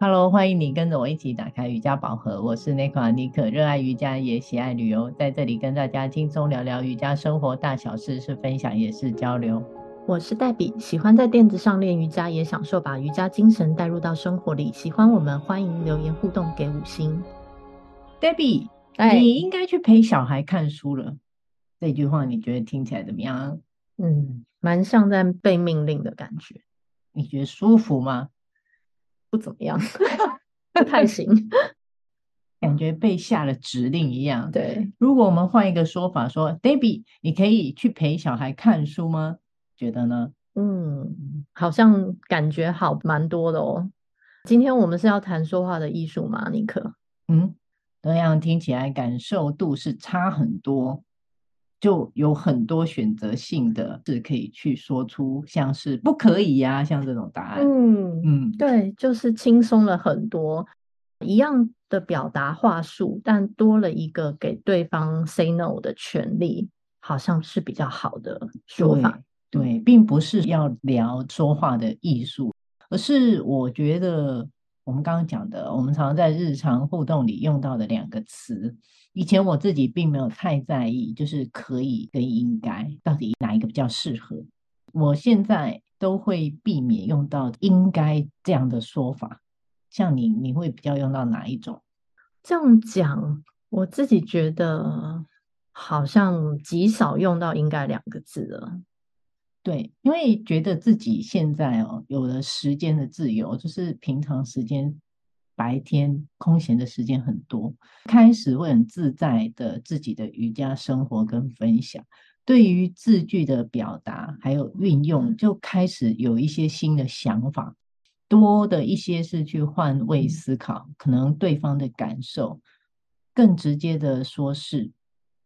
Hello，欢迎你跟着我一起打开瑜伽宝盒。我是内克阿尼可，热爱瑜伽也喜爱旅游，在这里跟大家轻松聊聊瑜伽生活大小事，是分享也是交流。我是黛比，喜欢在垫子上练瑜伽，也享受把瑜伽精神带入到生活里。喜欢我们，欢迎留言互动给五星。黛比，你应该去陪小孩看书了。这句话你觉得听起来怎么样？嗯，蛮像在被命令的感觉。你觉得舒服吗？不怎么样，不太行，感觉被下了指令一样。对，如果我们换一个说法说，说，Debbie，你可以去陪小孩看书吗？觉得呢？嗯，好像感觉好蛮多的哦。今天我们是要谈说话的艺术吗，尼克？嗯，这样听起来感受度是差很多。就有很多选择性的是可以去说出像是不可以呀、啊，像这种答案。嗯嗯，对，就是轻松了很多，一样的表达话术，但多了一个给对方 say no 的权利，好像是比较好的说法。对，对，并不是要聊说话的艺术，而是我觉得我们刚刚讲的，我们常常在日常互动里用到的两个词。以前我自己并没有太在意，就是可以跟应该到底哪一个比较适合。我现在都会避免用到应该这样的说法。像你，你会比较用到哪一种？这样讲，我自己觉得好像极少用到应该两个字了。对，因为觉得自己现在哦有了时间的自由，就是平常时间。白天空闲的时间很多，开始会很自在的自己的瑜伽生活跟分享，对于字句的表达还有运用，就开始有一些新的想法，多的一些是去换位思考，可能对方的感受，更直接的说是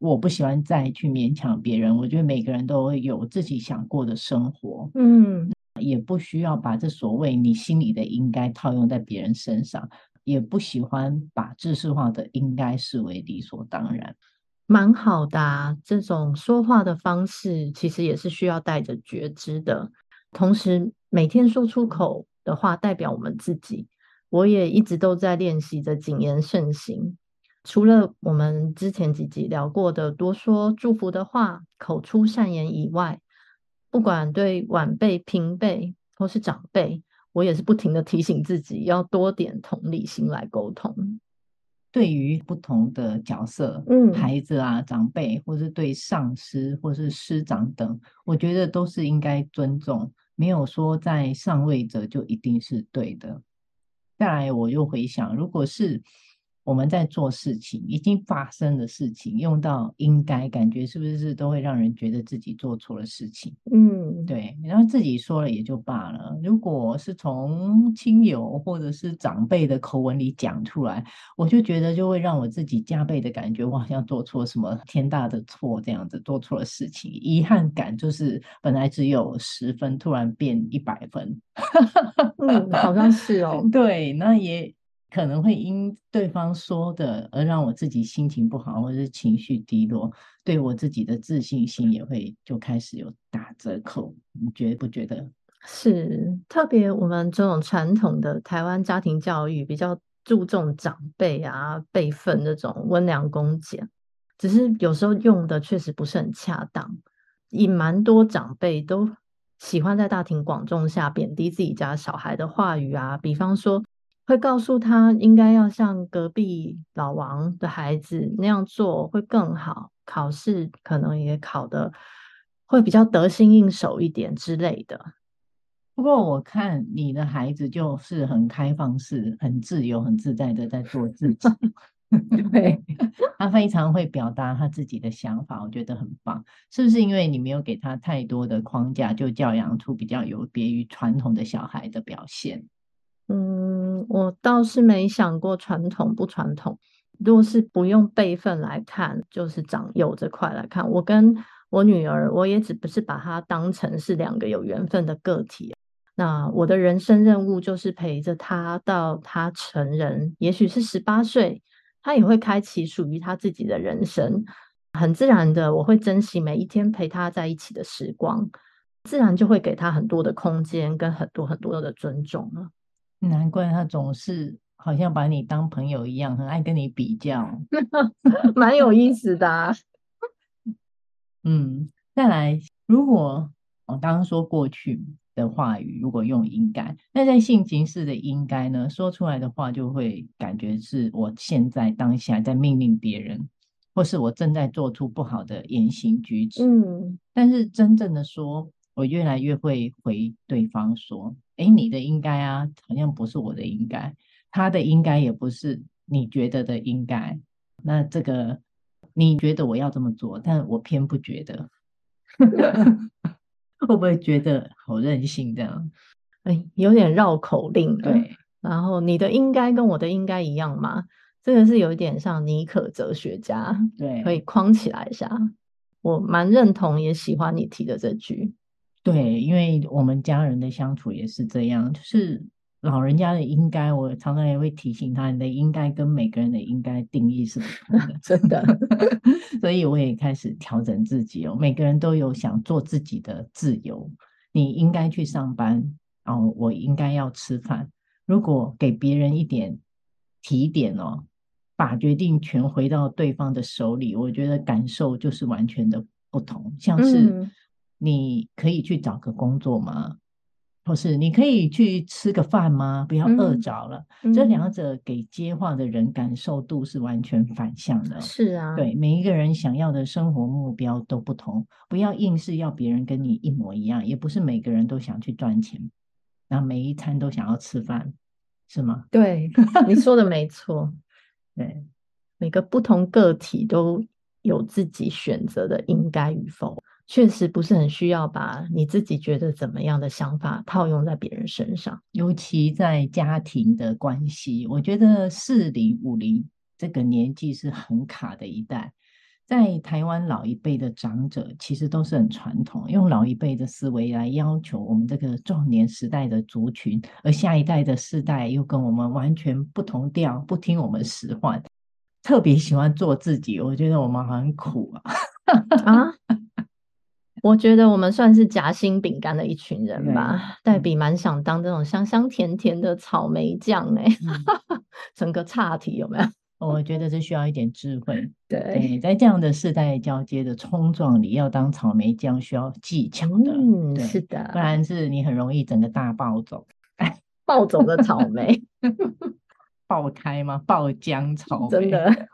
我不喜欢再去勉强别人，我觉得每个人都会有自己想过的生活，嗯。也不需要把这所谓你心里的应该套用在别人身上，也不喜欢把知识化的应该视为理所当然。蛮好的啊，这种说话的方式其实也是需要带着觉知的。同时，每天说出口的话代表我们自己。我也一直都在练习着谨言慎行。除了我们之前几集聊过的多说祝福的话，口出善言以外，不管对晚辈、平辈或是长辈，我也是不停的提醒自己要多点同理心来沟通。对于不同的角色，嗯，孩子啊、长辈，或是对上司或是师长等，我觉得都是应该尊重，没有说在上位者就一定是对的。再来，我又回想，如果是。我们在做事情，已经发生的事情，用到应该，感觉是不是都会让人觉得自己做错了事情？嗯，对。然后自己说了也就罢了，如果是从亲友或者是长辈的口吻里讲出来，我就觉得就会让我自己加倍的感觉，我好像做错什么天大的错，这样子做错了事情，遗憾感就是本来只有十分，突然变一百分。嗯，好像是哦。对，那也。可能会因对方说的而让我自己心情不好，或者是情绪低落，对我自己的自信心也会就开始有打折扣。你觉不觉得？是，特别我们这种传统的台湾家庭教育比较注重长辈啊辈分这种温良恭俭，只是有时候用的确实不是很恰当，以蛮多长辈都喜欢在大庭广众下贬低自己家小孩的话语啊，比方说。会告诉他应该要像隔壁老王的孩子那样做会更好，考试可能也考得会比较得心应手一点之类的。不过我看你的孩子就是很开放式、很自由、很自在的在做自己，对，他非常会表达他自己的想法，我觉得很棒。是不是因为你没有给他太多的框架，就教养出比较有别于传统的小孩的表现？嗯，我倒是没想过传统不传统。如果是不用辈分来看，就是长幼这块来看，我跟我女儿，我也只不是把她当成是两个有缘分的个体。那我的人生任务就是陪着她到她成人，也许是十八岁，她也会开启属于她自己的人生。很自然的，我会珍惜每一天陪她在一起的时光，自然就会给她很多的空间跟很多很多的尊重了。难怪他总是好像把你当朋友一样，很爱跟你比较，蛮有意思的啊。嗯，再来，如果我刚刚说过去的话语，如果用应该，那在性情式的应该呢，说出来的话就会感觉是我现在当下在命令别人，或是我正在做出不好的言行举止。嗯，但是真正的说，我越来越会回对方说：“哎，你的应该啊，好像不是我的应该，他的应该也不是你觉得的应该。那这个。”你觉得我要这么做，但我偏不觉得，会不会觉得好任性这样？哎，有点绕口令。对，然后你的应该跟我的应该一样吗？这个是有一点像尼可哲学家，对，可以框起来一下。我蛮认同，也喜欢你提的这句。对，因为我们家人的相处也是这样，就是。老人家的应该，我常常也会提醒他，你的应该跟每个人的应该定义是不同的，真的。所以我也开始调整自己哦。每个人都有想做自己的自由。你应该去上班，哦，我应该要吃饭。如果给别人一点提点哦，把决定权回到对方的手里，我觉得感受就是完全的不同。像是你可以去找个工作吗？或是你可以去吃个饭吗？不要饿着了。嗯、这两者给接话的人感受度是完全反向的。是啊，对，每一个人想要的生活目标都不同，不要硬是要别人跟你一模一样，也不是每个人都想去赚钱，那每一餐都想要吃饭，是吗？对，你说的没错。对，每个不同个体都有自己选择的应该与否。确实不是很需要把你自己觉得怎么样的想法套用在别人身上，尤其在家庭的关系。我觉得四零五零这个年纪是很卡的一代，在台湾老一辈的长者其实都是很传统，用老一辈的思维来要求我们这个壮年时代的族群，而下一代的世代又跟我们完全不同调，不听我们使唤，特别喜欢做自己。我觉得我们很苦啊！啊。我觉得我们算是夹心饼干的一群人吧，黛比蛮想当这种香香甜甜的草莓酱哎、欸，嗯、整个岔题有没有？我觉得这需要一点智慧。对，对，在这样的世代交接的冲撞里，要当草莓酱需要技巧的。嗯，是的，不然是你很容易整个大暴走，暴走的草莓。爆开吗？爆浆草莓，真的。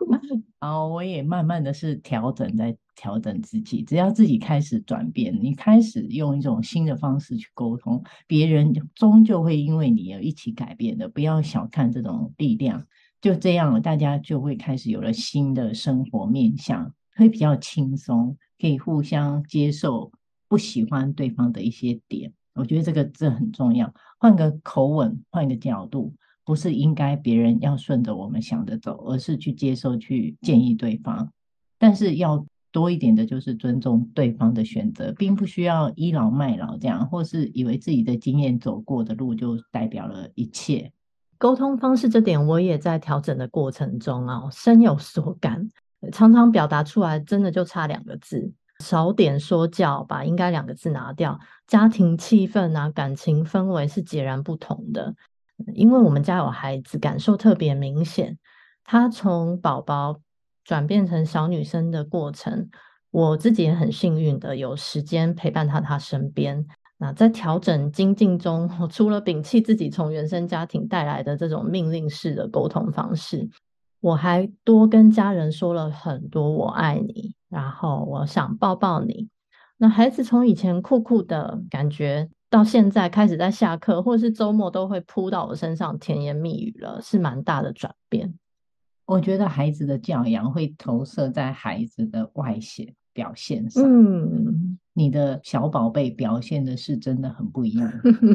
然后我也慢慢的是调整，在调整自己。只要自己开始转变，你开始用一种新的方式去沟通，别人终究会因为你而一起改变的。不要小看这种力量。就这样，大家就会开始有了新的生活面向，会比较轻松，可以互相接受不喜欢对方的一些点。我觉得这个这很重要。换个口吻，换个角度。不是应该别人要顺着我们想的走，而是去接受、去建议对方。但是要多一点的，就是尊重对方的选择，并不需要倚老卖老这样，或是以为自己的经验走过的路就代表了一切。沟通方式这点，我也在调整的过程中啊，深有所感。常常表达出来，真的就差两个字，少点说教，把应该两个字拿掉，家庭气氛啊，感情氛围是截然不同的。因为我们家有孩子，感受特别明显。他从宝宝转变成小女生的过程，我自己也很幸运的有时间陪伴他他身边。那在调整精进中，我除了摒弃自己从原生家庭带来的这种命令式的沟通方式，我还多跟家人说了很多“我爱你”，然后我想抱抱你。那孩子从以前酷酷的感觉。到现在开始在下课或者是周末都会扑到我身上甜言蜜语了，是蛮大的转变。我觉得孩子的教养会投射在孩子的外显表现上。嗯，你的小宝贝表现的是真的很不一样，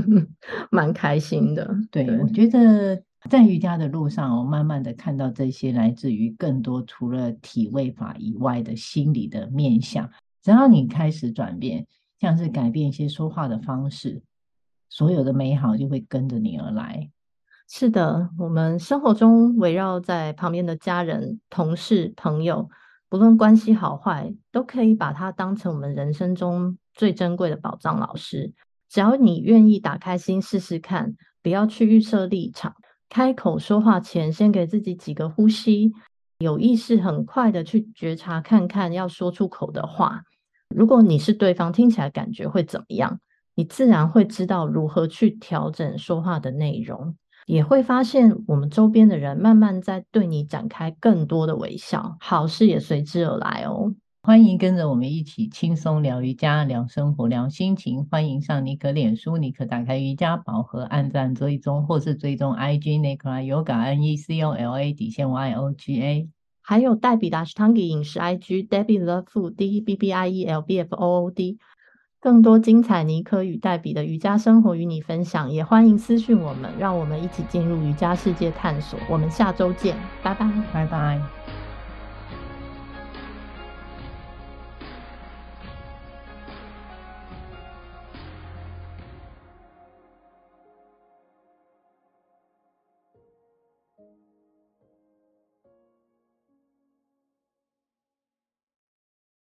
蛮开心的。对，对我觉得在瑜伽的路上，我慢慢的看到这些来自于更多除了体位法以外的心理的面向。只要你开始转变。像是改变一些说话的方式，所有的美好就会跟着你而来。是的，我们生活中围绕在旁边的家人、同事、朋友，不论关系好坏，都可以把它当成我们人生中最珍贵的宝藏老师。只要你愿意打开心试试看，不要去预设立场，开口说话前先给自己几个呼吸，有意识很快的去觉察看看要说出口的话。如果你是对方，听起来感觉会怎么样？你自然会知道如何去调整说话的内容，也会发现我们周边的人慢慢在对你展开更多的微笑，好事也随之而来哦。欢迎跟着我们一起轻松聊瑜伽、聊生活、聊心情。欢迎上尼可脸书，尼可打开瑜伽宝盒，按赞追踪，或是追踪 IG Nicola Yoga N E C O L A 底线 Y O G A。还有黛比的 Ashtanga 饮食 IG Debbie Love Food D B B I E L B F O O D，更多精彩尼科与黛比的瑜伽生活与你分享，也欢迎私讯我们，让我们一起进入瑜伽世界探索。我们下周见，拜拜，拜拜。